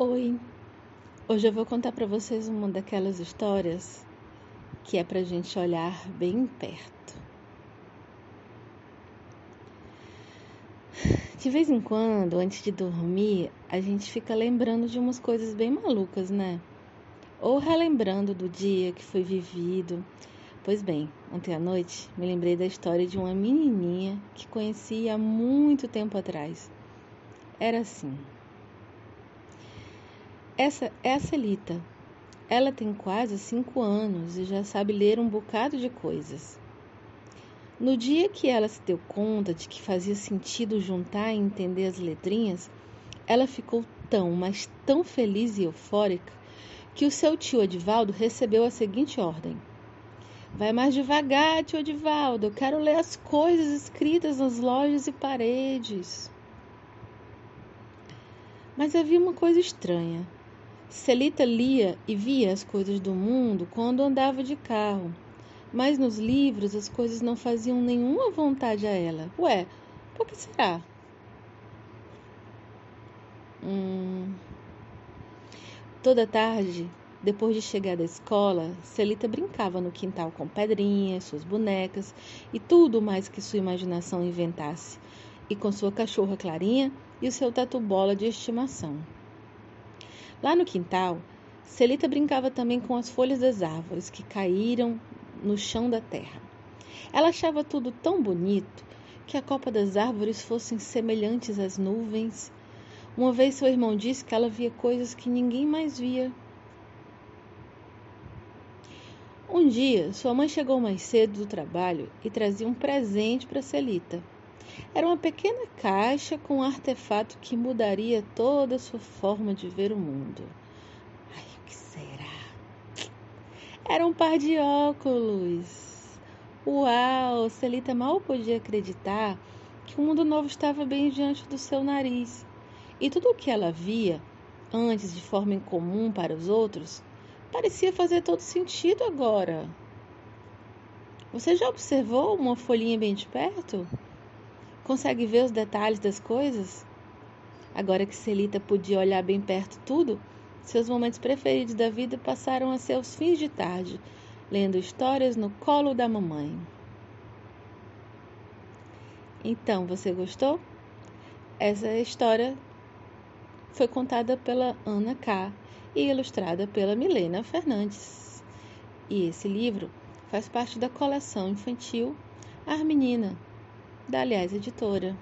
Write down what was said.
Oi, hoje eu vou contar para vocês uma daquelas histórias que é para gente olhar bem perto. De vez em quando, antes de dormir, a gente fica lembrando de umas coisas bem malucas, né? Ou relembrando do dia que foi vivido. Pois bem, ontem à noite me lembrei da história de uma menininha que conheci há muito tempo atrás. Era assim. Essa é a Celita. Ela tem quase cinco anos e já sabe ler um bocado de coisas. No dia que ela se deu conta de que fazia sentido juntar e entender as letrinhas, ela ficou tão, mas tão feliz e eufórica que o seu tio Edivaldo recebeu a seguinte ordem: Vai mais devagar, tio Edivaldo, eu quero ler as coisas escritas nas lojas e paredes. Mas havia uma coisa estranha. Celita lia e via as coisas do mundo quando andava de carro, mas nos livros as coisas não faziam nenhuma vontade a ela. Ué, por que será? Hum... Toda tarde, depois de chegar da escola, Celita brincava no quintal com pedrinhas, suas bonecas e tudo mais que sua imaginação inventasse, e com sua cachorra Clarinha e o seu tatu-bola de estimação. Lá no quintal, Celita brincava também com as folhas das árvores que caíram no chão da terra. Ela achava tudo tão bonito que a copa das árvores fossem semelhantes às nuvens. Uma vez seu irmão disse que ela via coisas que ninguém mais via. Um dia, sua mãe chegou mais cedo do trabalho e trazia um presente para Celita. Era uma pequena caixa com um artefato que mudaria toda a sua forma de ver o mundo. Ai, o que será? Era um par de óculos. Uau! Celita mal podia acreditar que o mundo novo estava bem diante do seu nariz. E tudo o que ela via, antes de forma incomum para os outros, parecia fazer todo sentido agora. Você já observou uma folhinha bem de perto? Consegue ver os detalhes das coisas? Agora que Celita podia olhar bem perto tudo, seus momentos preferidos da vida passaram a ser os fins de tarde, lendo histórias no colo da mamãe. Então, você gostou? Essa história foi contada pela Ana K e ilustrada pela Milena Fernandes. E esse livro faz parte da coleção infantil Armenina, da Aliás Editora.